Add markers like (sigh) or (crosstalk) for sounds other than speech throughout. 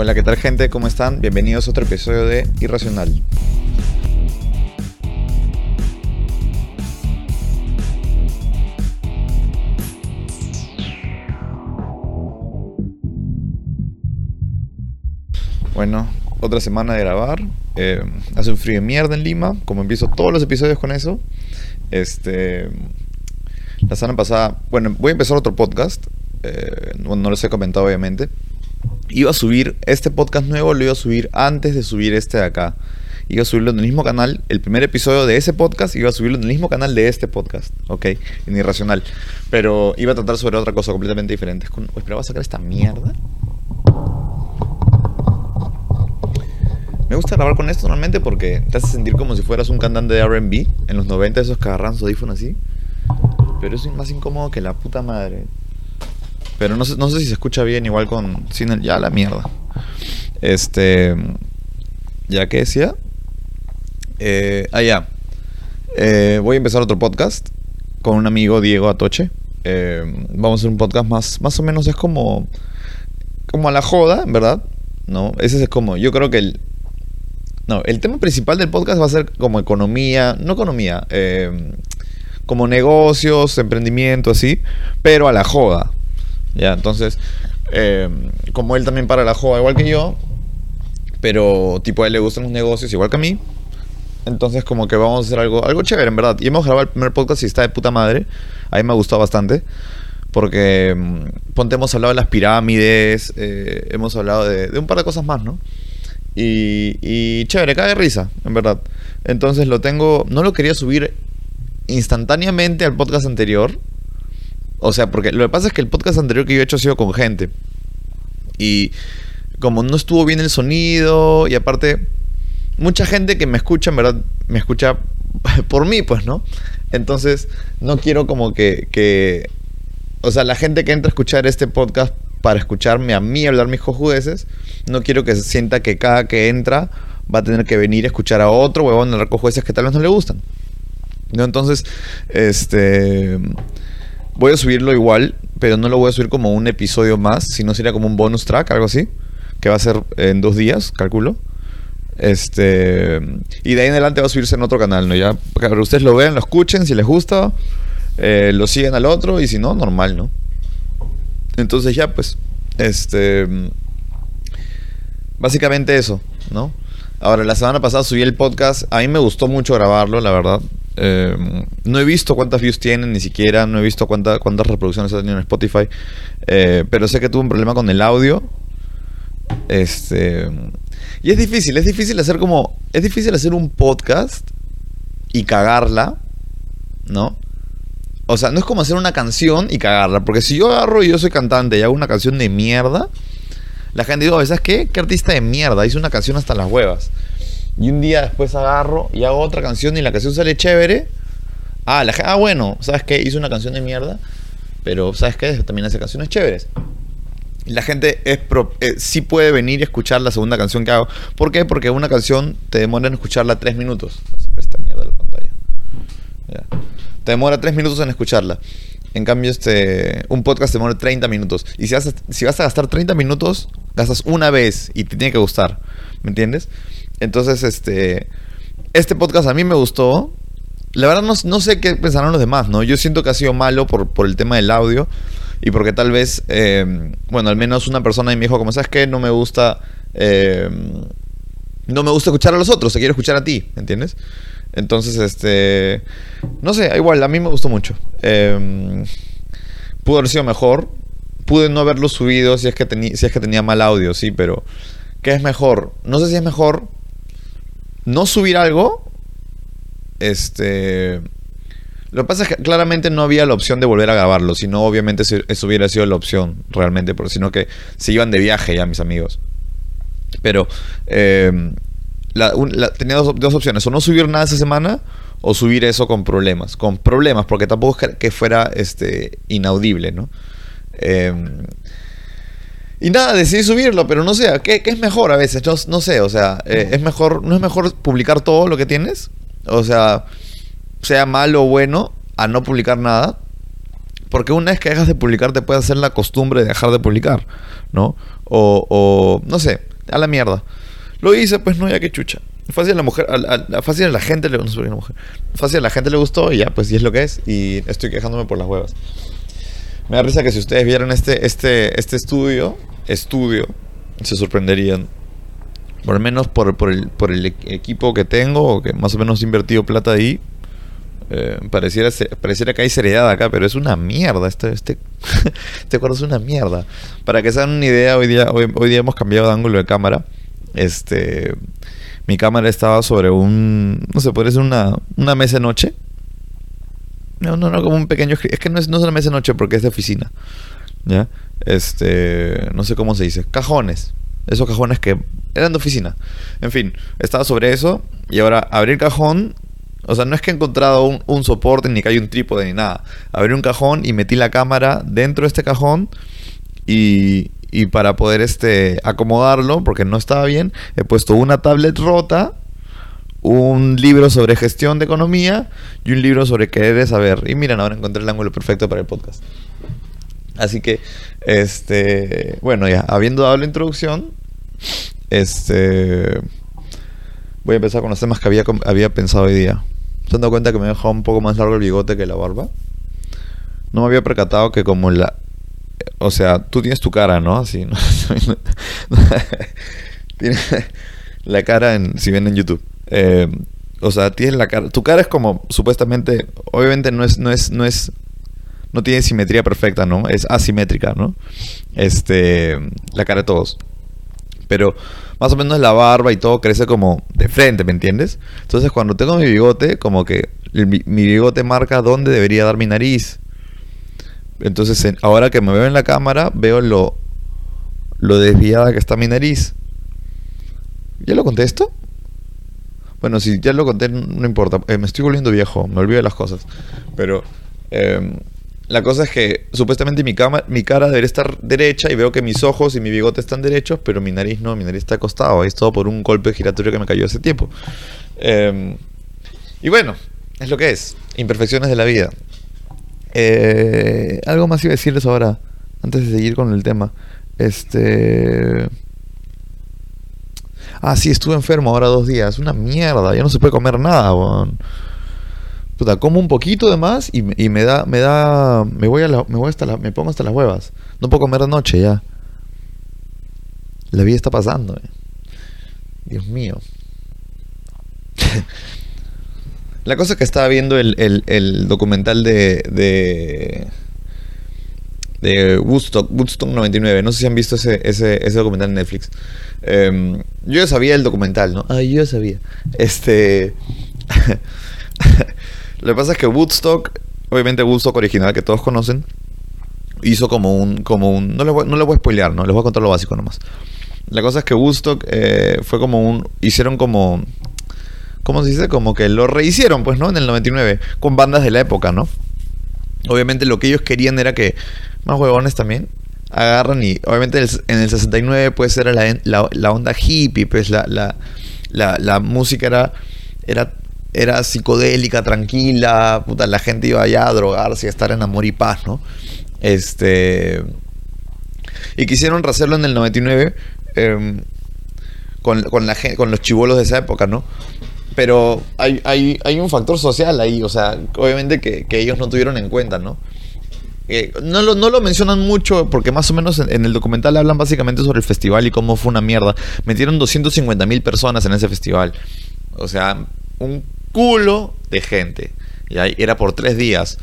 Hola, ¿qué tal gente? ¿Cómo están? Bienvenidos a otro episodio de Irracional. Bueno, otra semana de grabar. Eh, hace un frío de mierda en Lima, como empiezo todos los episodios con eso. Este, la semana pasada, bueno, voy a empezar otro podcast. Eh, no, no les he comentado obviamente. Iba a subir este podcast nuevo, lo iba a subir antes de subir este de acá. Iba a subirlo en el mismo canal, el primer episodio de ese podcast iba a subirlo en el mismo canal de este podcast, ¿ok? En Irracional. Pero iba a tratar sobre otra cosa completamente diferente. Es con, espera, ¿vas a sacar esta mierda? Me gusta grabar con esto normalmente porque te hace sentir como si fueras un cantante de RB en los 90, esos que agarran su audífono así. Pero es más incómodo que la puta madre. Pero no sé, no sé si se escucha bien igual con sin el ya la mierda. Este ya que decía eh, ah ya Eh, voy a empezar otro podcast con un amigo Diego Atoche. Eh, vamos a hacer un podcast más más o menos es como como a la joda, verdad. No, ese es como yo creo que el no, el tema principal del podcast va a ser como economía, no economía, eh, como negocios, emprendimiento, así, pero a la joda. Ya, entonces, eh, como él también para la joda igual que yo, pero tipo a él le gustan los negocios igual que a mí, entonces como que vamos a hacer algo, algo chévere, en verdad. Y hemos grabado el primer podcast y está de puta madre. A mí me ha gustado bastante. Porque, mm, ponte, hemos hablado de las pirámides, eh, hemos hablado de, de un par de cosas más, ¿no? Y, y chévere, cae de risa, en verdad. Entonces lo tengo, no lo quería subir instantáneamente al podcast anterior. O sea, porque lo que pasa es que el podcast anterior que yo he hecho ha sido con gente. Y como no estuvo bien el sonido, y aparte, mucha gente que me escucha, en verdad, me escucha (laughs) por mí, pues, ¿no? Entonces, no quiero como que, o sea, la gente que entra a escuchar este podcast para escucharme a mí hablar mis cojudeces, no quiero que se sienta que cada que entra va a tener que venir a escuchar a otro huevón hablar cojudeces que tal vez no le gustan. ¿No? Entonces, este voy a subirlo igual, pero no lo voy a subir como un episodio más, sino sería como un bonus track, algo así, que va a ser en dos días, calculo. Este y de ahí en adelante va a subirse en otro canal, ¿no? Ya para que ustedes lo vean, lo escuchen, si les gusta, eh, lo siguen al otro y si no, normal, ¿no? Entonces ya, pues, este... Básicamente eso, ¿no? Ahora, la semana pasada subí el podcast. A mí me gustó mucho grabarlo, la verdad. Eh, no he visto cuántas views tienen, ni siquiera. No he visto cuánta, cuántas reproducciones ha tenido en Spotify. Eh, pero sé que tuve un problema con el audio. Este. Y es difícil, es difícil hacer como. Es difícil hacer un podcast y cagarla, ¿no? O sea, no es como hacer una canción y cagarla. Porque si yo agarro y yo soy cantante y hago una canción de mierda, la gente dice, ¿sabes qué? ¿Qué artista de mierda? Hice una canción hasta las huevas. Y un día después agarro y hago otra canción y la canción sale chévere. Ah, la, ah bueno, ¿sabes qué? Hice una canción de mierda. Pero, ¿sabes qué? También hace canciones chéveres. La gente es pro, eh, sí puede venir y escuchar la segunda canción que hago. ¿Por qué? Porque una canción te demora en escucharla tres minutos. Esta mierda de la pantalla. Te demora 3 minutos en escucharla. En cambio, este, un podcast te demora 30 minutos. Y si vas, a, si vas a gastar 30 minutos, gastas una vez y te tiene que gustar. ¿Me entiendes? Entonces, este, este podcast a mí me gustó. La verdad no, no sé qué pensarán los demás, ¿no? Yo siento que ha sido malo por, por el tema del audio y porque tal vez, eh, bueno, al menos una persona me dijo, como sabes que no me gusta, eh, no me gusta escuchar a los otros, se quiere escuchar a ti, ¿entiendes? Entonces, este. No sé, igual, a mí me gustó mucho. Eh, pudo haber sido mejor. Pude no haberlo subido si es, que si es que tenía mal audio, sí, pero. ¿Qué es mejor? No sé si es mejor no subir algo. Este. Lo que pasa es que claramente no había la opción de volver a grabarlo, sino obviamente eso hubiera sido la opción realmente, porque sino que se iban de viaje ya mis amigos. Pero la, tenía dos, dos, opciones, o no subir nada esa semana o subir eso con problemas, con problemas, porque tampoco es que fuera este, inaudible, ¿no? Eh, y nada, decidí subirlo, pero no sé, ¿qué, qué es mejor a veces? No, no sé, o sea, eh, es mejor, ¿no es mejor publicar todo lo que tienes? O sea, sea malo o bueno, a no publicar nada. Porque una vez que dejas de publicar te puede hacer la costumbre de dejar de publicar, ¿no? O, o no sé, a la mierda. Lo hice, pues no, ya que chucha. Fácil a la mujer, a, fácil a la gente le gustó, mujer. Fácil a la gente le gustó y ya, pues y es lo que es. Y estoy quejándome por las huevas. Me da risa que si ustedes vieran este, este, este estudio, estudio, se sorprenderían. Por lo menos por, por, el, por el equipo que tengo, que más o menos he invertido plata ahí. Eh, pareciera, pareciera que hay seriedad acá, pero es una mierda. Este, este, (laughs) este cuarto es una mierda. Para que se hagan una idea, hoy día, hoy, hoy día hemos cambiado de ángulo de cámara. Este, mi cámara estaba sobre un, no sé, puede ser una, una mesa de noche. No, no, no, como un pequeño, es que no es, no es una mesa de noche porque es de oficina. ¿Ya? Este, no sé cómo se dice, cajones. Esos cajones que eran de oficina. En fin, estaba sobre eso y ahora abrí el cajón o sea, no es que he encontrado un, soporte ni que hay un trípode ni nada. Abrí un cajón y metí la cámara dentro de este cajón y, y para poder este, acomodarlo, porque no estaba bien, he puesto una tablet rota, un libro sobre gestión de economía y un libro sobre querer saber. Y miren, ahora encontré el ángulo perfecto para el podcast. Así que, este, bueno, ya, habiendo dado la introducción, este, voy a empezar con los temas que había, había pensado hoy día. ¿Se han dado cuenta que me he dejado un poco más largo el bigote que la barba? No me había percatado que como la... O sea, tú tienes tu cara, ¿no? Así, ¿no? (laughs) tienes la cara. Si ven en YouTube. Eh, o sea, tienes la cara... Tu cara es como, supuestamente... Obviamente no es... No es, no es no tiene simetría perfecta, ¿no? Es asimétrica, ¿no? Este... La cara de todos. Pero más o menos la barba y todo crece como de frente, ¿me entiendes? Entonces cuando tengo mi bigote, como que mi, bigote marca dónde debería dar mi nariz. Entonces ahora que me veo en la cámara, veo lo, lo desviada que está mi nariz. ¿Ya lo contesto? Bueno, si ya lo conté, no importa. Eh, me estoy volviendo viejo, me olvido de las cosas. Pero em, la cosa es que supuestamente mi, cama, mi cara debería estar derecha y veo que mis ojos y mi bigote están derechos, pero mi nariz no, mi nariz está acostado. Es todo por un golpe giratorio que me cayó hace tiempo. Em, y bueno, es lo que es. Imperfecciones de la vida. Eh, algo más iba a decirles ahora, antes de seguir con el tema. Este... Ah, sí, estuve enfermo ahora dos días. Una mierda, ya no se puede comer nada, puta, como un poquito de más y, me da, me da, me voy a me voy hasta me pongo hasta las huevas. No puedo comer de noche ya. La vida está pasando, eh. Dios mío. (laughs) La cosa es que estaba viendo el, el, documental de, de, de Woodstock, Woodstock 99. No sé si han visto ese, ese, ese documental en Netflix. Em, yo ya sabía el documental, ¿no? Ah, yo ya sabía. Este. (laughs) Lo que pasa es que Woodstock, obviamente Woodstock original que todos conocen, hizo como un, como un, no les voy, no les voy a spoilear, no les voy a contar lo básico nomás. La cosa es que Woodstock eh, fue como un, hicieron como, ¿cómo se dice? Como que lo rehicieron, pues, ¿no? En el 99, con bandas de la época, ¿no? Obviamente lo que ellos querían era que, más huevones también, agarran y, obviamente en el 69 pues era la, la, onda hippie, pues la, la, la, la música era, era era psicodélica, tranquila, puta, la gente iba allá a drogarse, a estar en amor y paz, ¿no? Este. Y quisieron hacerlo en el 99 em, con, con, la, con los chivolos de esa época, ¿no? Pero hay, hay, hay un factor social ahí, o sea, obviamente que, ellos no tuvieron en cuenta, ¿no? Eh, no, lo, no lo mencionan mucho porque más o menos en, el documental hablan básicamente sobre el festival y cómo fue una mierda. Metieron 250 mil personas en ese festival. O sea, un culo de gente. Y ahí era por tres días.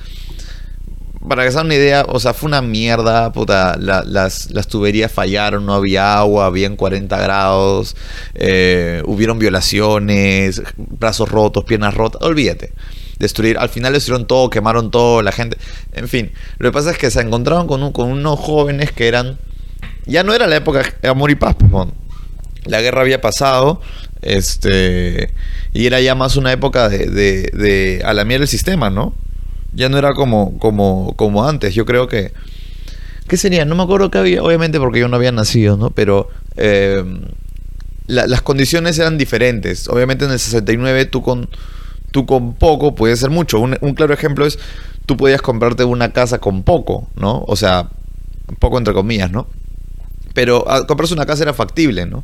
Para que se hagan una idea, o sea, fue una mierda, puta, las, las, tuberías fallaron, no había agua, habían 40 grados, eh, hubieron violaciones, brazos rotos, piernas rotas, olvídate. Destruir, al final destruyeron todo, quemaron todo, la gente, en fin. Lo que pasa es que se encontraron con, con unos jóvenes que eran, ya no era la época de amor y paz, pues, la guerra había pasado, este, y era ya más una época de, de, a la mierda el sistema, ¿no? Ya no era como, como, como antes. Yo creo que. ¿Qué sería? No me acuerdo qué había, obviamente porque yo no había nacido, ¿no? Pero em, las condiciones eran diferentes. Obviamente en el 69 tú con, tú con poco puedes hacer mucho. Un, un claro ejemplo es, tú podías comprarte una casa con poco, ¿no? O sea, poco entre comillas, ¿no? Pero a- comprarse una casa era factible, ¿no?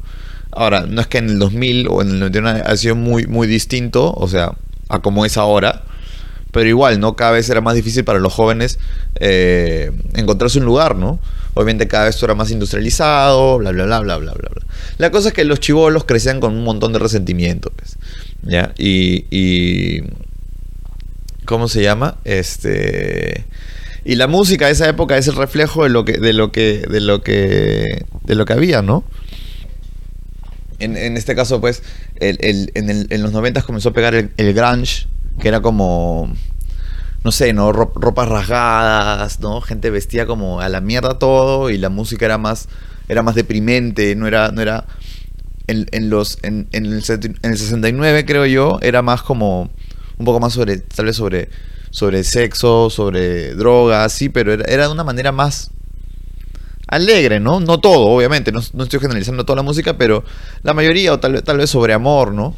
Ahora, no es que en el 2000 o en el 99 ha sido muy, muy distinto, o sea, a como es ahora. Pero igual, ¿no? Cada vez era más difícil para los jóvenes eh, encontrarse un lugar, ¿no? Obviamente cada vez esto era más industrializado, bla, bla, bla, bla, bla, bla. La cosa es que los chivolos crecían con un montón de resentimiento, pues, ¿ya? Y, y... ¿Cómo se llama? Este... Y la música de esa época es el reflejo de lo que, de lo que, de lo que, de lo que había, ¿no? En, en este caso, pues, el, el- en, el- en los 90 comenzó a pegar el, grunge, que era como, no sé, ¿no? Ro- ropas rasgadas, ¿no? Gente vestía como a la mierda todo y la música era más, era más deprimente, no era, no era, en, los, en, en el, en el 69 creo yo, era más como, un poco más sobre, tal vez sobre, sobre sexo, sobre drogas, sí, pero era, era de una manera más alegre, ¿no? No todo, obviamente, no, no estoy generalizando toda la música, pero la mayoría, o tal, tal vez sobre amor, ¿no?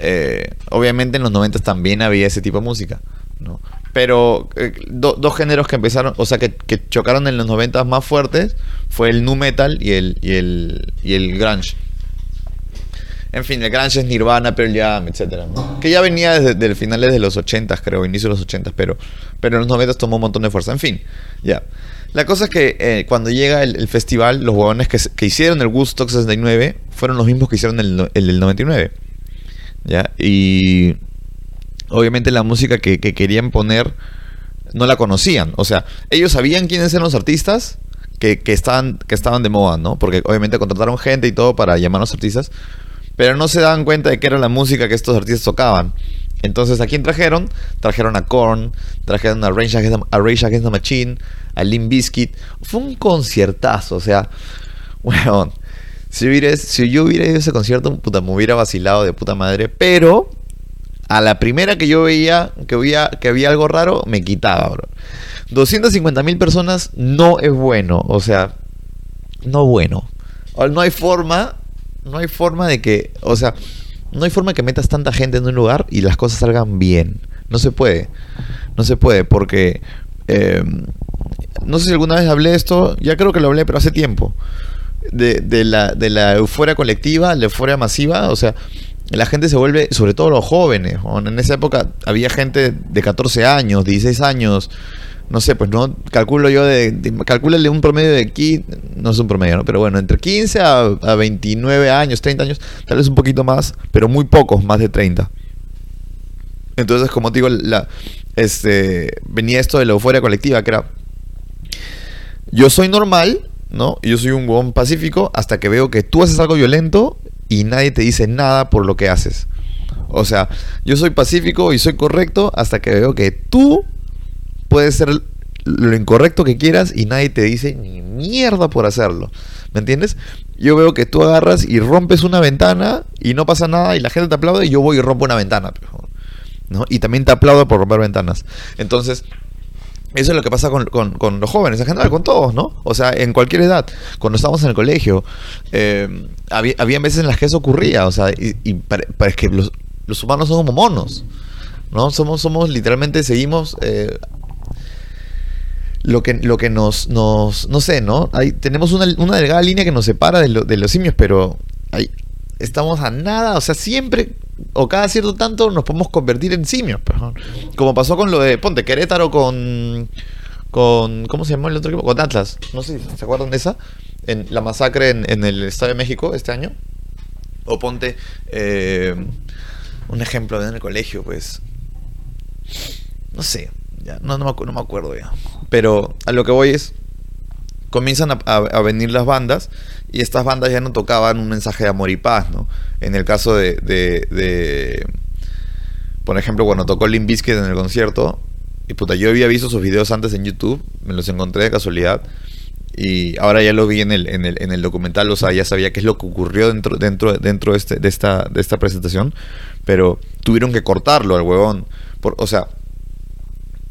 Eh, obviamente en los 90 también había ese tipo de música, ¿no? Pero eh, do- dos géneros que empezaron, o sea, que, que chocaron en los 90 más fuertes fue el nu metal y el, y el, y el grunge. En fin, el grunge es Nirvana, Pearl Jam, etcétera, ¿no? Que ya venía desde, desde finales de los 80, creo, inicio de los 80, pero, pero en los 90 tomó un montón de fuerza. En fin, ya. La cosa es que eh, cuando llega el, el festival, los huevones que, que hicieron el Woodstock 69 fueron los mismos que hicieron el, el del 99. ¿Ya? Y obviamente la música que, que querían poner no la conocían. O sea, ellos sabían quiénes eran los artistas que, que, estaban, que estaban de moda, ¿no? Porque obviamente contrataron gente y todo para llamar a los artistas, pero no se daban cuenta de que era la música que estos artistas tocaban. Entonces, ¿a quién trajeron? Trajeron a Korn, trajeron a Rage Against the, Machine, a Limp Bizkit. Fue un conciertazo, o sea, (laughs) weón. Si, hubiera- si yo hubiera ido a ese concierto, puta, me hubiera vacilado de puta madre, pero a la primera que yo veía que había, que había algo raro, me quitaba, bro. 250 mil personas no es bueno, o sea, no bueno. No hay forma, no hay forma de que, o sea, no hay forma que metas tanta gente en un lugar y las cosas salgan bien. No se puede, no se puede, porque eh, no sé si alguna vez hablé de esto, ya creo que lo hablé, pero hace tiempo. De, de la, de la euforia colectiva, la euforia masiva, o sea, la gente se vuelve, sobre todo los jóvenes, en esa época había gente de 14 años, 16 años, no sé, pues no, calculo yo de, de un promedio de aquí, no es un promedio, ¿no? pero bueno, entre 15 a, a 29 años, 30 años, tal vez un poquito más, pero muy pocos, más de 30. Entonces, como te digo, la, este, venía esto de la euforia colectiva, que era, yo soy normal, ¿no? Yo soy un huevón pacífico hasta que veo que tú haces algo violento y nadie te dice nada por lo que haces. O sea, yo soy pacífico y soy correcto hasta que veo que tú puedes ser lo incorrecto que quieras y nadie te dice ni mierda por hacerlo. ¿Me entiendes? Yo veo que tú agarras y rompes una ventana y no pasa nada y la gente te aplaude y yo voy y rompo una ventana. ¿no? Y también te aplaudo por romper ventanas. Entonces, eso es lo que pasa con, con, los jóvenes en general, con todos, ¿no? O sea, en cualquier edad. Cuando estábamos en el colegio, eh, había, había veces en las que eso ocurría, o sea, y, y para, para que los, los, humanos son como monos, ¿no? Somos, somos literalmente, seguimos eh, lo que, lo que nos, nos, no sé, ¿no? Hay, tenemos una, una delgada línea que nos separa de, lo, de los simios, pero hay, estamos a nada, o sea, siempre o cada cierto tanto nos podemos convertir en simios. Pero, como pasó con lo de Ponte Querétaro con. con ¿Cómo se llamó el otro equipo? Con Atlas. No sé se acuerdan de esa. En la masacre en, en el Estadio de México este año. O Ponte. Eh, un ejemplo en el colegio, pues. No sé. Ya, no, no, me, no me acuerdo ya. Pero a lo que voy es. Comienzan a, venir las bandas y estas bandas ya no tocaban un mensaje de amor y paz, ¿no? En el caso de, de, de por ejemplo, cuando tocó Limp Bizkit en el concierto, y puta, yo había visto sus videos antes en YouTube, me los encontré de casualidad, y ahora ya lo vi en el, en el, en el documental, o sea, ya sabía qué es lo que ocurrió dentro, dentro, dentro de, este, de, esta, de esta presentación, pero tuvieron que cortarlo al huevón, por, o sea,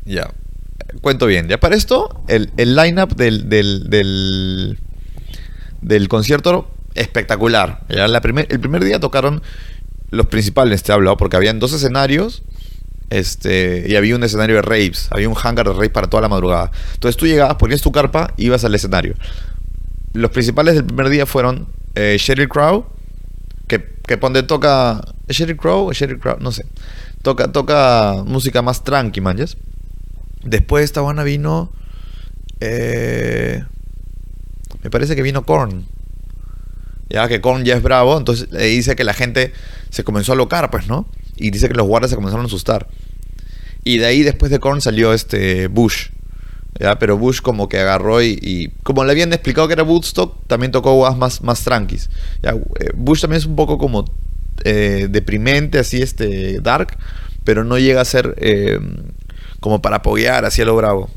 ya, cuento bien, ya para esto, el, el line-up del, del, del concierto espectacular. Ya primer, el primer día tocaron los principales, te he hablado, porque habían dos escenarios este, y había un escenario de raves, había un hangar de raves para toda la madrugada. Entonces tú llegabas, ponías tu carpa, ibas al escenario. los principales del primer día fueron eh, Sheryl Crow, que, que ponte toca. ¿Sheryl Crow Sheryl Crow? No sé. Toca, toca música más tranqui, manches. Después de esta buena vino. Eh, me parece que vino Korn. Ya que Korn ya es bravo, entonces le dice que la gente se comenzó a locar, pues, ¿no? Y dice que los guardias se comenzaron a asustar. Y de ahí después de Korn salió este Bush. ¿ya? Pero Bush como que agarró y, como le habían explicado que era Woodstock, también tocó guas más, más tranquis. ¿ya? Eh, Bush también es un poco como eh, deprimente, así este dark, pero no llega a ser eh, como para apoyar así a lo bravo.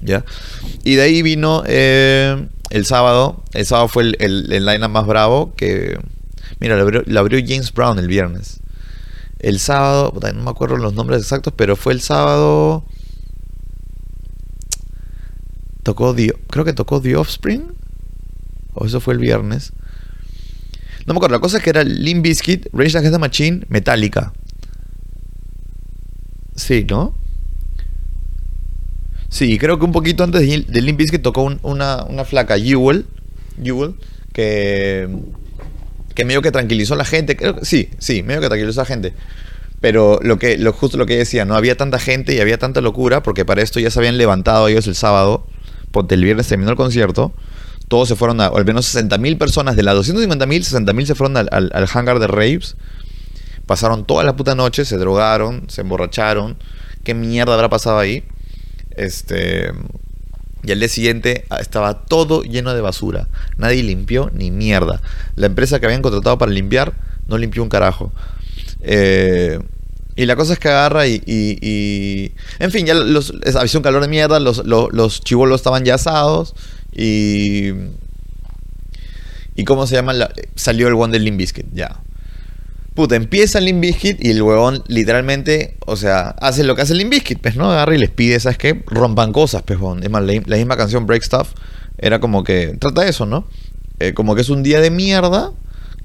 ¿ya? Y de ahí vino el sábado, el sábado fue el, el, line más bravo que... Mira, lo abrió, James Brown el viernes. El sábado, no me acuerdo los nombres exactos, pero fue el sábado... Tocó creo que tocó The Offspring. O eso fue el viernes. No me acuerdo. La cosa es que era Limp Bizkit, Rage Against the Machine, Metallica. Sí, ¿no? Sí, creo que un poquito antes de, Limp Bizkit tocó una, una, flaca, Jewel, Jewel, que, que medio que tranquilizó a la gente. Creo, sí, sí, medio que tranquilizó a la gente. Pero lo que, lo, justo lo que decía, no había tanta gente y había tanta locura, porque para esto ya se habían levantado ellos el sábado el viernes terminó el concierto, todos se fueron a, al menos 60.000 personas, de las 250.000, 60.000 se fueron al, al, hangar de raves, pasaron toda la puta noche, se drogaron, se emborracharon, qué mierda habrá pasado ahí, este... Y al día siguiente ah, estaba todo lleno de basura. Nadie limpió ni mierda. La empresa que habían contratado para limpiar no limpió un carajo. Eh, y la cosa es que agarra y. en fin, ya los, había un calor de mierda, los, los, chivolos estaban ya asados. Y. ¿Y cómo se llama? salió el one del Limbiskit, ya. Puta, empieza el Limbiskit y el huevón literalmente, o sea, hace lo que hace el Limbiskit, pues, ¿no? Agarra y les pide, ¿sabes qué? Rompan cosas, pues, Es más, la, misma canción Break Stuff era como que. Trata eso, ¿no? Eh, como que es un día de mierda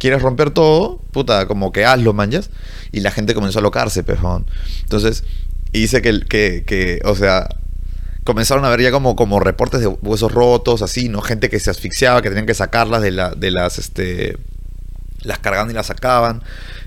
quieres romper todo, puta, como que hazlo, manjas. Y la gente comenzó a locarse, pejón. Entonces, dice que, que, que, o sea, comenzaron a ver ya como, como reportes de huesos rotos, así, ¿no? Gente que se asfixiaba, que tenían que sacarlas de, la, de las, este, las cargaban y las sacaban.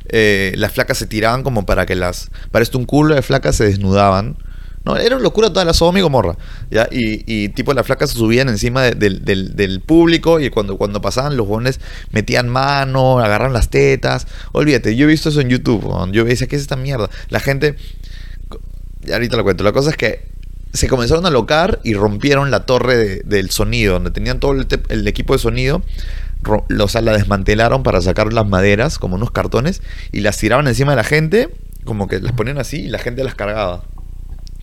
Eh, las flacas se tiraban como para que las, para esto un culo de flacas se desnudaban no, era locura toda la Sodoma y Gomorra. ¿ya? Y, y tipo las flacas se subían encima del, público y cuando, cuando pasaban los jóvenes metían mano, agarran las tetas. Olvídate, yo he visto eso en YouTube. Yo decía, ¿qué es esta mierda? La gente... Ahorita lo cuento. La cosa es que se comenzaron a locar y rompieron la torre del sonido, donde tenían todo el, equipo de sonido. O la desmantelaron para sacar las maderas, como unos cartones, y las tiraban encima de la gente, como que las ponían así y la gente las cargaba.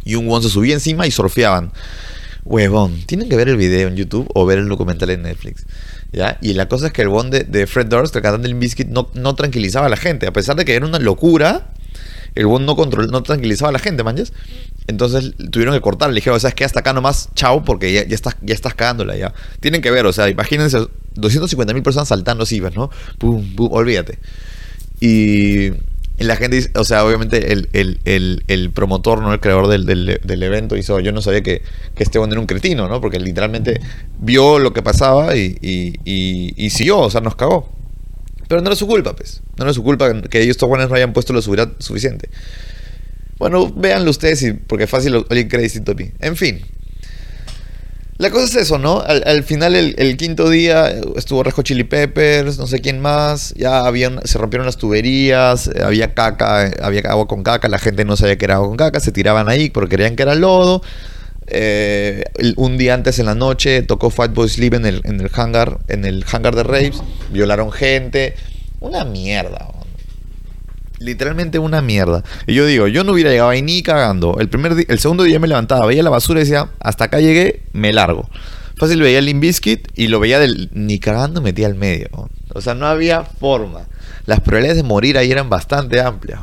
Y un one se subía encima y surfeaban. Huevón, tienen que ver el video en YouTube o ver el documental en Netflix. ¿ya? Y la cosa es que el one de, Fred Durst, el cantante del Biscuit, no, no tranquilizaba a la gente. A pesar de que era una locura, el one no, control, no tranquilizaba a la gente, manches. Entonces tuvieron que cortar. Le dijeron, ¿sabes qué? Hasta acá nomás, chao, porque ya, ya, estás, ya estás cagándola ya. Tienen que ver, o sea, imagínense 250 mil personas saltando así, ¿no? Pum, pum, olvídate. Y y la gente, o sea, obviamente el, promotor, ¿no? El creador del, evento hizo, yo no sabía que, que este hombre era un cretino, ¿no? Porque literalmente vio lo que pasaba y, y, siguió, o sea, nos cagó. Pero no era su culpa, pues. No era su culpa que ellos buenos no hayan puesto la seguridad suficiente. Bueno, véanlo ustedes, porque fácil alguien cree distinto a mí. En fin, la cosa es eso, ¿no? Al, final, el, quinto día, estuvo Rejo Chili Peppers, no sé quién más. Ya habían, se rompieron las tuberías, eh, había caca, eh, había agua con caca. La gente no sabía que era agua con caca, se tiraban ahí porque creían que era lodo. Eh, un día antes en la noche tocó Fight Boy Sleep en el, en el hangar, en el hangar de Raves. Violaron gente. Una mierda, literalmente una mierda. Y yo digo, yo no hubiera llegado ahí ni cagando. El, primer el segundo día me levantaba, veía la basura y decía, hasta acá llegué, me largo. Fácil veía el Limbiskit y lo veía ni cagando metía al medio. O sea, no había forma. Las probabilidades de morir ahí eran bastante amplias.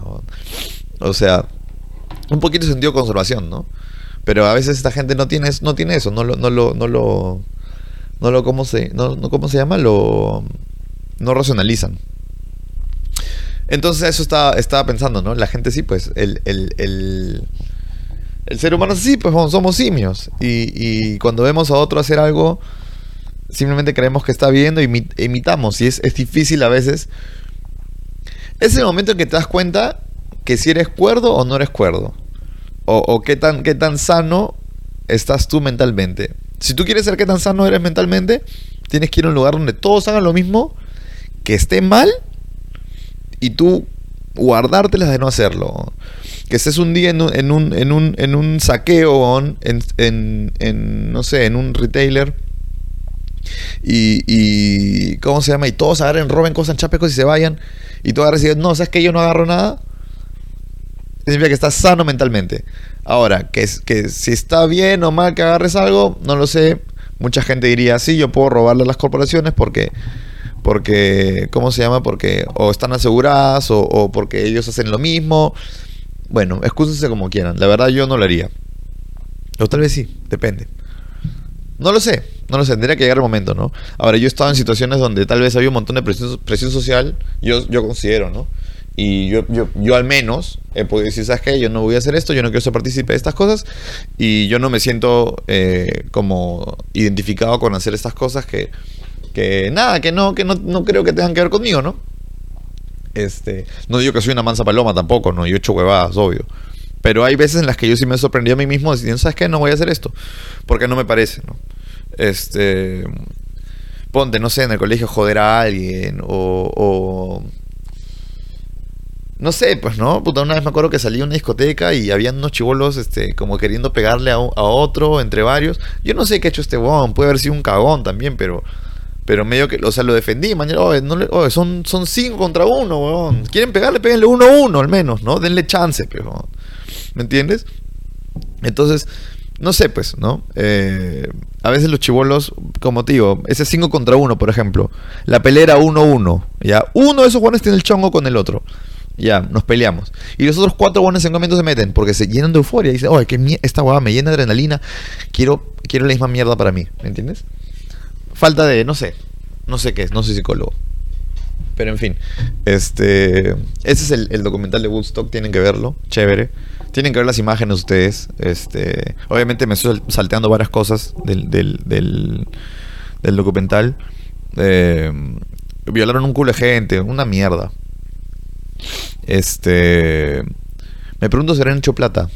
O sea, un poquito sentido de conservación, ¿no? Pero a veces esta gente no tiene, no tiene eso, no lo, no lo, no lo, no lo, ¿cómo se, no, ¿cómo se llama? Lo, no racionalizan. Entonces eso estaba, estaba pensando, ¿no? La gente sí, pues, el, el, el, el ser humano sí, pues somos simios. Y, y, cuando vemos a otro hacer algo, simplemente creemos que está viendo y imitamos. Y es, es difícil a veces. Es el momento en que te das cuenta que si eres cuerdo o no eres cuerdo. O, qué, tan, qué tan sano estás tú mentalmente. Si tú quieres saber qué tan sano eres mentalmente, tienes que ir a un lugar donde todos hagan lo mismo, que esté mal, y tú guardártelas de no hacerlo. Que estés un día en un, en un, en un, en un saqueo, en, en, en, no sé, en un retailer. Y, y, ¿cómo se llama? Y todos agarren, roben cosas, chapecos y se vayan. Y tú agarras y no, ¿sabes que yo no agarro nada? Significa que estás sano mentalmente. Ahora, que, que si está bien o mal que agarres algo, no lo sé. Mucha gente diría, sí, yo puedo robarle a las corporaciones porque porque, ¿cómo se llama? Porque o están aseguradas o, porque ellos hacen lo mismo. Bueno, excúsense como quieran. La verdad yo no lo haría. O tal vez sí, depende. No lo sé, no lo sé, tendría que llegar el momento, ¿no? Ahora, yo he estado en situaciones donde tal vez había un montón de presión, presión social, yo, yo considero, ¿no? Y yo, yo, yo al menos he podido decir, ¿sabes qué? Yo no voy a hacer esto, yo no quiero ser partícipe de estas cosas y yo no me siento eh, como identificado con hacer estas cosas que, que nada, que no, que no, no creo que tengan que ver conmigo, ¿no? Este, no digo que soy una mansa paloma tampoco, ¿no? Yo he huevadas, obvio. Pero hay veces en las que yo sí me he sorprendido a mí mismo diciendo, ¿sabes qué? No voy a hacer esto. Porque no me parece, ¿no? Este. Ponte, no sé, en el colegio joder a alguien. O. o no sé, pues no. Puta, una vez me acuerdo que salí a una discoteca y habían unos chivolos, este, como queriendo pegarle a, a otro entre varios. Yo no sé qué ha hecho este bon, puede haber sido un cagón también, pero pero medio que, o sea, lo defendí, mañana, no son, son cinco contra uno, weón. Quieren pegarle, péguenle uno a uno al menos, ¿no? Denle chance, pero, ¿me entiendes? Entonces, no sé, pues, ¿no? Eh, a veces los chivolos, como te digo, ese 5 contra uno, por ejemplo, la pelea era 1-1, ¿ya? Uno de esos buenos tiene el chongo con el otro. Ya, nos peleamos. Y los otros cuatro buenos en momento se meten porque se llenan de euforia. Y dicen, oh, que esta hueá me llena de adrenalina. Quiero, quiero la misma mierda para mí. ¿Me entiendes? falta de, no sé, no sé qué es, no soy psicólogo. Pero en fin, este, ese es el, documental de Woodstock, tienen que verlo, chévere. Tienen que ver las imágenes ustedes. Este, obviamente me estoy salteando varias cosas del, del, del, documental. Eh, violaron un culo de gente, una mierda. Este, me pregunto si han hecho plata.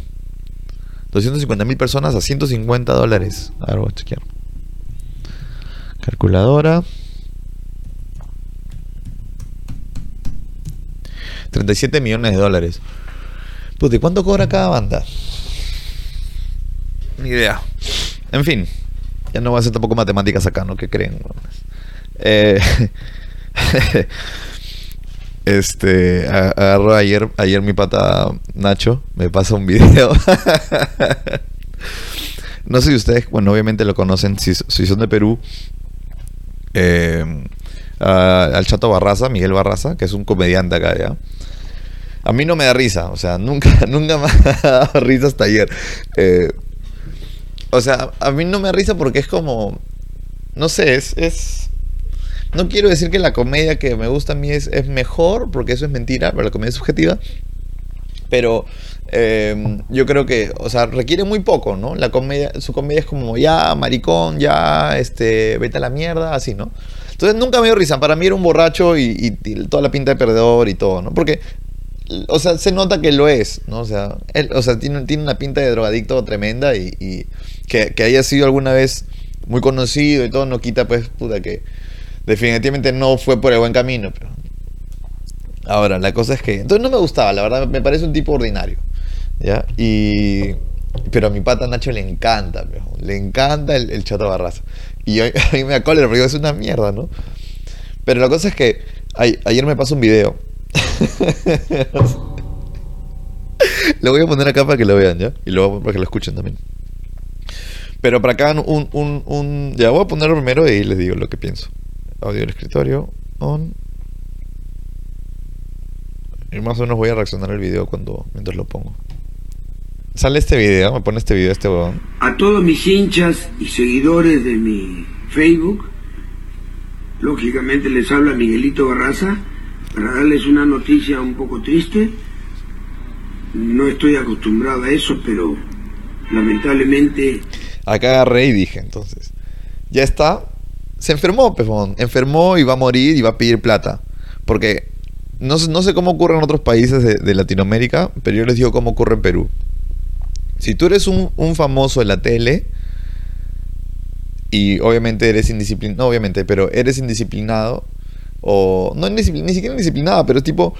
250 mil personas a 150 dólares. A ver, voy a chequear. Calculadora. 37 millones de dólares. Pues, ¿de cuánto cobra cada banda? Ni idea. En fin, ya no voy a hacer tampoco matemáticas acá, ¿no? ¿Qué creen? Eh, (laughs) este, agarró ayer, ayer mi pata Nacho, me pasa un video. (laughs) no sé si ustedes, bueno, obviamente lo conocen, si, si son de Perú, eh, al Chato Barraza, Miguel Barraza, que es un comediante acá ya. A mí no me da risa, o sea, nunca, (laughs) nunca me ha dado risa hasta ayer. Eh, o sea, a mí no me da risa porque es como, no sé, es, es, no quiero decir que la comedia que me gusta a mí es, es mejor, porque eso es mentira, pero la comedia es subjetiva. Pero eh, yo creo que, o sea, requiere muy poco, ¿no? La comedia, su comedia es como ya, maricón, ya, este, vete a la mierda, así, ¿no? Entonces nunca me dio risa. Para mí era un borracho y, toda la pinta de perdedor y todo, ¿no? Porque, o sea, se nota que lo es, ¿no? O sea, él, o sea tiene, tiene una pinta de drogadicto tremenda y, que, que, haya sido alguna vez muy conocido y todo, no quita, pues, puta, que definitivamente no fue por el buen camino. Pero... Ahora, la cosa es que. Entonces no me gustaba, la verdad, me parece un tipo ordinario. ¿ya? Y, pero a mi pata Nacho le encanta, le encanta el, Chato Barraza. Y a, (laughs) mí me da cólera porque es una mierda, ¿no? Pero la cosa es que ayer me pasó un video. (laughs) lo voy a poner acá para que lo vean, ¿ya? Y luego para que lo escuchen también. Pero para acá un, un, un... Ya voy a ponerlo primero y les digo lo que pienso. Audio del escritorio. On. Y más o menos voy a reaccionar al video cuando mientras lo pongo. Sale este video, me pone este video este huevón. A todos mis hinchas y seguidores de mi Facebook, lógicamente les habla Miguelito Barraza para darles una noticia un poco triste. No estoy acostumbrado a eso, pero lamentablemente... Acá agarré y dije, entonces, ya está, se enfermó, pejón. Enfermó y va a morir y va a pedir plata. Porque no, no sé cómo ocurre en otros países de, Latinoamérica, pero yo les digo cómo ocurre en Perú. Si tú eres un, un famoso en la tele y obviamente eres indisciplinado, no obviamente, pero eres indisciplinado o no ni siquiera indisciplinado, pero tipo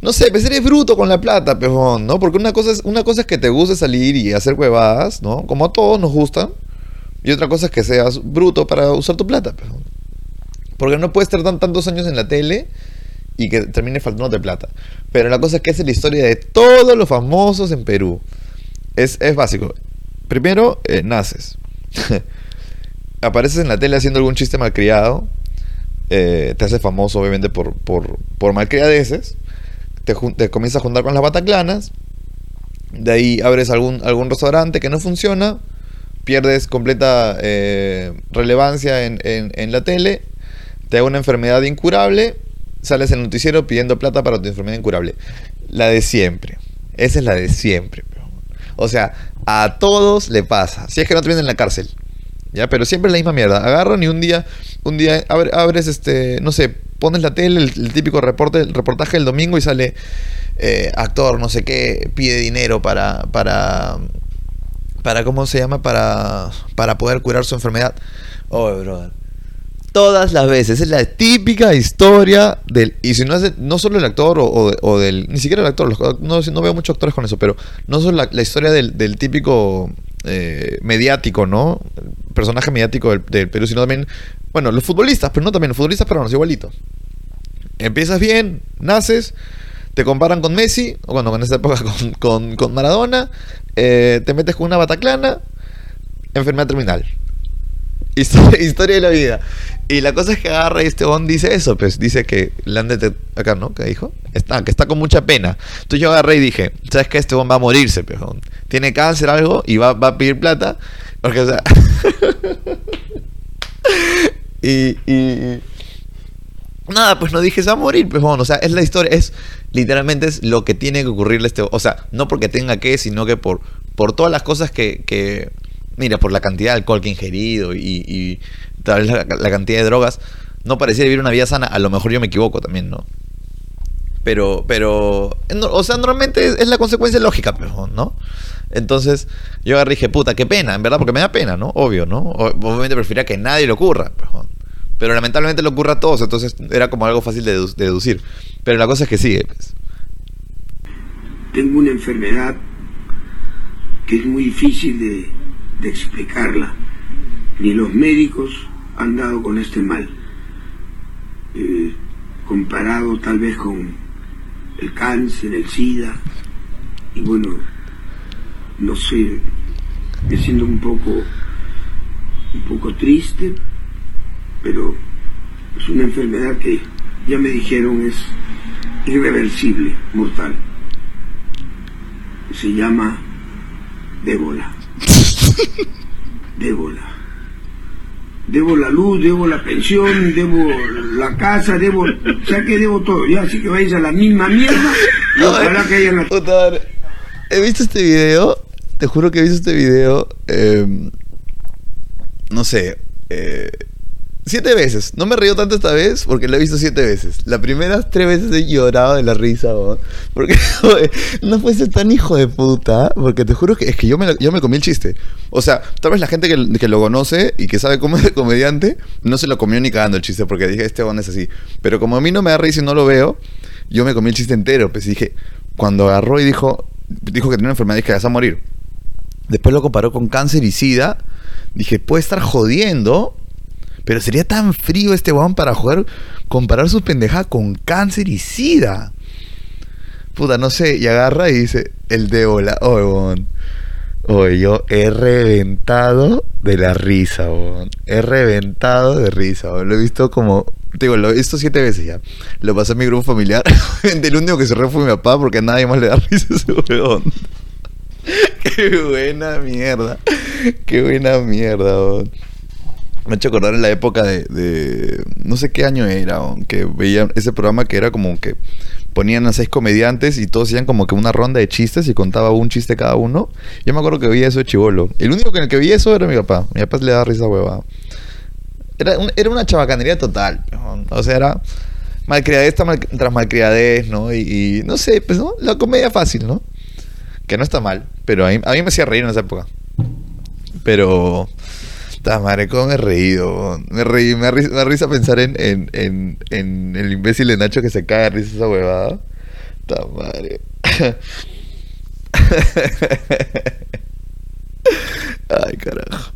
no sé, pues eres bruto con la plata, pejón, ¿no? Porque una cosa es una cosa es que te guste salir y hacer huevadas, ¿no? Como a todos nos gustan. Y otra cosa es que seas bruto para usar tu plata. Porque no puedes estar tan, tantos años en la tele y que termine faltándote plata. Pero la cosa es que esa es la historia de todos los famosos en Perú. Es, es básico. Primero, eh, naces. (laughs) Apareces en la tele haciendo algún chiste malcriado. eh, te haces famoso, obviamente, por, por, por malcriadeces. Te, te comienzas a juntar con las bataclanas. De ahí abres algún, algún restaurante que no funciona. Pierdes completa eh, relevancia en, en- la tele. Te da una enfermedad incurable. Sales en el noticiero pidiendo plata para tu enfermedad incurable. La de siempre. Esa es la de siempre. O sea, a todos le pasa. Si es que no te vienen en la cárcel. ¿Ya? Pero siempre es la misma mierda. Agarran y un día, un día abre- abres este, no sé, pones la tele, el, el típico reporte, el reportaje del domingo y sale eh, actor, no sé qué, pide dinero para, para, para, ¿cómo se llama? Para, para poder curar su enfermedad. Oh, brother. Todas las veces, es la típica historia del... Y si no es no solo el actor o, o o del... Ni siquiera el actor, los- no, no veo muchos actores con eso, pero no solo la, historia del, típico eh, mediático, ¿no? Personaje mediático del, del Perú, sino también, bueno, los futbolistas, pero no también los futbolistas peruanos, igualito. Empiezas bien, naces, te comparan con Messi, o bueno, con esa época (laughs) con, con- con Maradona, eh, te metes con una bataclana, enfermedad terminal. (laughs) Historia, de la vida. Y la cosa es que agarra y este bon dice eso, pues dice que le han acá, ¿no? ¿Qué dijo? Está, que está con mucha pena. Entonces yo agarré y dije, ¿sabes qué? Este bon va a morirse, pues. Tiene cáncer algo y va, va a pedir plata. Porque, o sea... (laughs) y- Nada, pues no dije, se va a morir, pues bueno, o sea, es la historia, es literalmente es lo que tiene que ocurrirle este, o sea, no porque tenga que, sino que por, por todas las cosas que, que, mira, por la cantidad de alcohol que ha ingerido y, y tal vez la, cantidad de drogas, no parecía vivir una vida sana, a lo mejor yo me equivoco también, ¿no? Pero, pero, o sea, normalmente es, la consecuencia lógica, pero, ¿no? Entonces, yo agarré dije, puta, qué pena, en verdad, porque me da pena, ¿no? Obvio, ¿no? Obviamente preferiría que nadie le ocurra, pero, pero lamentablemente le ocurre a todos, entonces era como algo fácil de, dedu- de deducir. Pero la cosa es que sigue, pues. Tengo una enfermedad que es muy difícil de, de explicarla. Ni los médicos han dado con este mal. Eh, comparado tal vez con el cáncer, el SIDA. Y bueno, no sé, me siento un poco, un poco triste, pero es una enfermedad que ya me dijeron es irreversible, mortal se llama Débola. (laughs) Débola. Debo la luz, debo la pensión, debo la casa, debo, o sea que debo todo, ya así que vais a la misma mierda y ojalá que haya una... Puta madre. He visto este video, te juro que he visto este video, eh, no sé, eh, siete veces. No me río tanto esta vez porque lo he visto siete veces. Las primeras tres veces he llorado de la risa, weón. Porque (laughs) no puede ser tan hijo de puta, porque te juro que es que yo me, yo me comí el chiste. O sea, tal vez la gente que, lo conoce y que sabe cómo es de comediante, no se lo comió ni cagando el chiste porque dije, este weón es así. Pero como a mí no me da risa y no lo veo, yo me comí el chiste entero. Pues dije, cuando agarró y dijo, dijo que tenía una enfermedad y que vas a morir. Después lo comparó con cáncer y sida. Dije, puede estar jodiendo. Pero sería tan frío este weón para jugar, comparar sus pendejadas con cáncer y sida. Puta, no sé. Y agarra y dice, el de hola. Oh, weón. Oye, yo he reventado de la risa, weón. He reventado de risa, weón. Lo he visto como. Digo, lo he visto siete veces ya. Lo pasé a mi grupo familiar. (laughs) el único que se re fue mi papá porque a nadie más le da risa a ese weón. (laughs) Qué buena mierda. Qué buena mierda, weón. Me ha hecho acordar en la época de, no sé qué año era, que veía ese programa que era como que ponían a seis comediantes y todos hacían como que una ronda de chistes y contaba un chiste cada uno. Yo me acuerdo que veía eso de chivolo. El único que el que veía eso era mi papá. Mi papá le daba risa hueva. Era, era una chabacanería total. O sea, era malcriadez tras mal- tras malcriadez, ¿no? Y, y no sé, pues, ¿no? La comedia fácil, ¿no? Que no está mal, pero a mí, a mí me hacía reír en esa época. Pero. Ta madre, cómo me he reído. Me reí, me da risa, risa pensar en, en, en, el imbécil de Nacho que se de risa esa huevada. Ta madre. (laughs) Ay, carajo.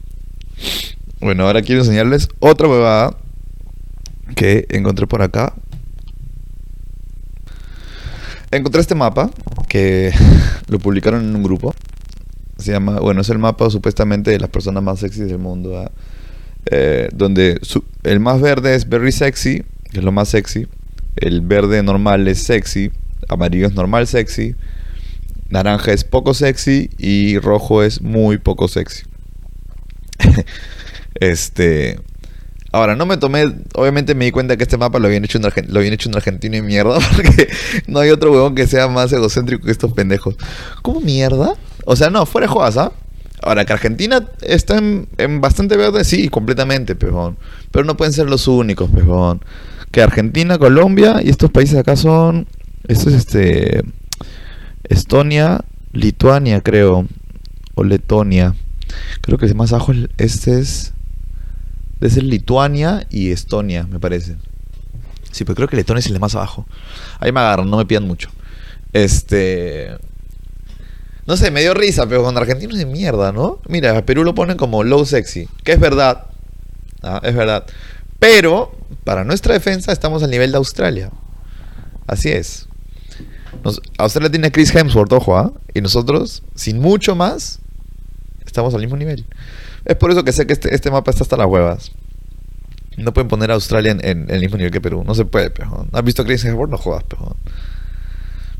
Bueno, ahora quiero enseñarles otra huevada que encontré por acá. Encontré este mapa que (laughs) lo publicaron en un grupo. Se llama, bueno, es el mapa supuestamente de las personas más sexys del mundo. Eh, donde el más verde es very sexy, que es lo más sexy. El verde normal es sexy. Amarillo es normal sexy. Naranja es poco sexy. Y rojo es muy poco sexy. (laughs) este. Ahora, no me tomé. Obviamente me di cuenta que este mapa lo habían hecho un, lo habían hecho un argentino y mierda. (laughs) Porque no hay otro huevón que sea más egocéntrico que estos pendejos. ¿Cómo mierda? O sea, no, fuera de jodas, ¿ah? Ahora, que Argentina está en, bastante verde, sí, completamente, pejón. Pero no pueden ser los únicos, pejón. Que Argentina, Colombia y estos países acá son. Esto es este. Estonia, Lituania, creo. O Letonia. Creo que el más abajo, es- este es. Debe ser Lituania y Estonia, me parece. Sí, pero creo que Letonia es el de más abajo. Ahí me agarran, no me pidan mucho. Este. No sé, me dio risa, pero con argentinos de mierda, ¿no? Mira, Perú lo ponen como low sexy, que es verdad. Ah, es verdad. Pero, para nuestra defensa, estamos al nivel de Australia. Así es. Australia tiene Chris Hemsworth, ojo, ¿ah? Y nosotros, sin mucho más, estamos al mismo nivel. Es por eso que sé que este, este mapa está hasta las huevas. No pueden poner a Australia en, el mismo nivel que Perú. No se puede, pejón. ¿Has visto Chris Hemsworth? No jodas, pejón.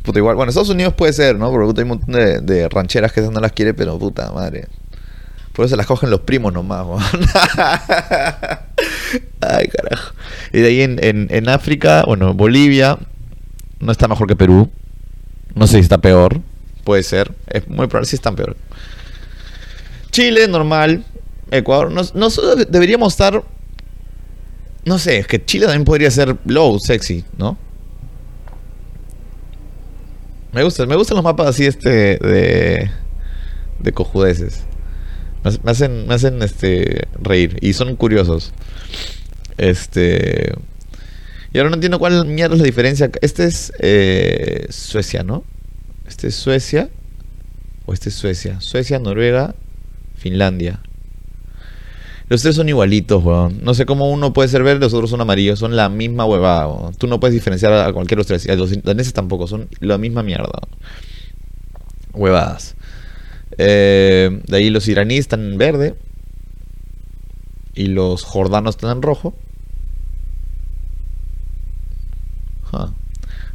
Puta, igual. Bueno, Estados Unidos puede ser, ¿no? Porque hay un montón de, rancheras que esas no las quiere, pero puta madre. Por eso las cogen los primos nomás. (laughs) Ay, carajo. Y de ahí en, en, en África, bueno, Bolivia no está mejor que Perú. No sé si está peor. Puede ser. Es muy probable si están peor. Chile, normal. Ecuador. Nos- Nosotros deberíamos estar. No sé, es que Chile también podría ser low, sexy, ¿no? Me gustan, me gustan los mapas así este de de cojudeces. Me, hace- me hacen me hacen este reír y son curiosos. Este y ahora no entiendo cuál mierda es la diferencia. Este es eh, Suecia, ¿no? Este es Suecia o este es Suecia. Suecia, Noruega, Finlandia. Los tres son igualitos, weón. No sé cómo uno puede ser verde, los otros son amarillos. Son la misma huevada, weón. Tú no puedes diferenciar a cualquiera de los tres. A los daneses tampoco. Son la misma mierda. Huevadas. Eh, de ahí los iraníes están en verde. Y los jordanos están en rojo.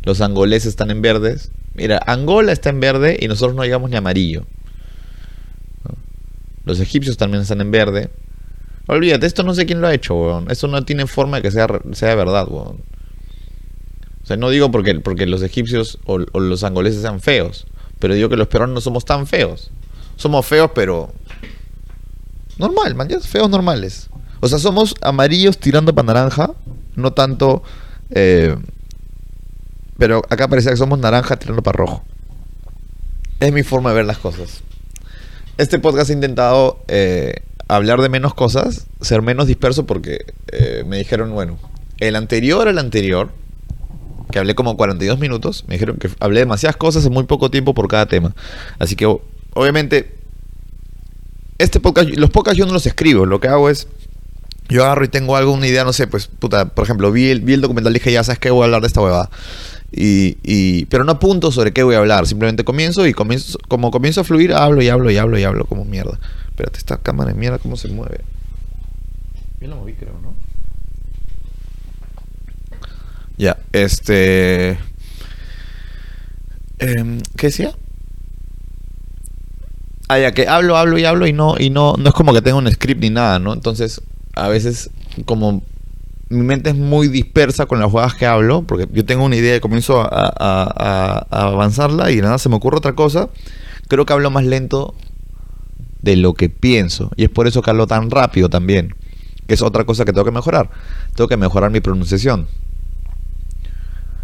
Los angoleses están en verdes. Mira, Angola está en verde y nosotros no llegamos ni amarillo. Los egipcios también están en verde. Olvídate, esto no sé quién lo ha hecho, weón. Esto no tiene forma de que sea, sea verdad, weón. O sea, no digo porque, porque los egipcios o, los angoleses sean feos, pero digo que los peruanos no somos tan feos. Somos feos, pero... Normal, man, feos normales. O sea, somos amarillos tirando para naranja, no tanto... eh, pero acá parecía que somos naranja tirando para rojo. Es mi forma de ver las cosas. Este podcast ha intentado eh, hablar de menos cosas, ser menos disperso porque eh, me dijeron, bueno, el anterior al anterior, que hablé como 42 minutos, me dijeron que hablé demasiadas cosas en muy poco tiempo por cada tema. Así que obviamente, este los podcasts yo no los escribo, lo que hago es, yo agarro y tengo algo, una idea, no sé, pues, puta, por ejemplo, vi el, vi el documental y dije, ya sabes que voy a hablar de esta huevada. Y, y, pero no apunto sobre qué voy a hablar, simplemente comienzo y comienzo, como comienzo a fluir, hablo y hablo y hablo y hablo como mierda. Espérate, esta cámara de mierda, ¿cómo se mueve? Yo la moví, creo, ¿no? Ya, este... em, ¿Qué decía? Ah, ya que hablo, hablo y hablo y no, y no, no es como que tenga un script ni nada, ¿no? Entonces, a veces, como mi mente es muy dispersa con las jugadas que hablo, porque yo tengo una idea y comienzo a, a- a- a avanzarla y de nada se me ocurre otra cosa, creo que hablo más lento de lo que pienso. Y es por eso que hablo tan rápido también. que es otra cosa que tengo que mejorar. Tengo que mejorar mi pronunciación.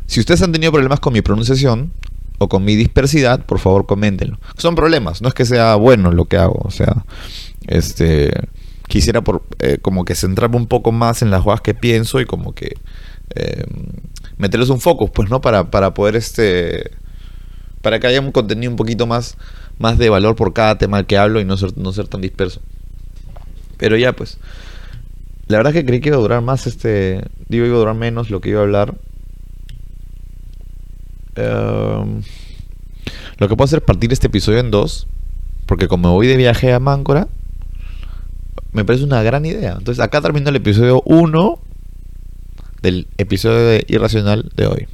Si ustedes han tenido problemas con mi pronunciación o con mi dispersidad, por favor coméntenlo. Son problemas, no es que sea bueno lo que hago, o sea, este quisiera por, eh, como que centrarme un poco más en las cosas que pienso y como que eh, meterles un foco, pues, ¿no? Para, para poder este para que haya un contenido un poquito más, más de valor por cada tema que hablo y no ser, no ser tan disperso. Pero ya, pues. La verdad que creí que iba a durar más este. Digo, iba a durar menos lo que iba a hablar. Em, lo que puedo hacer es partir este episodio en dos. Porque como voy de viaje a Máncora, me parece una gran idea. Entonces acá termino el episodio 1 del episodio Irracional de hoy.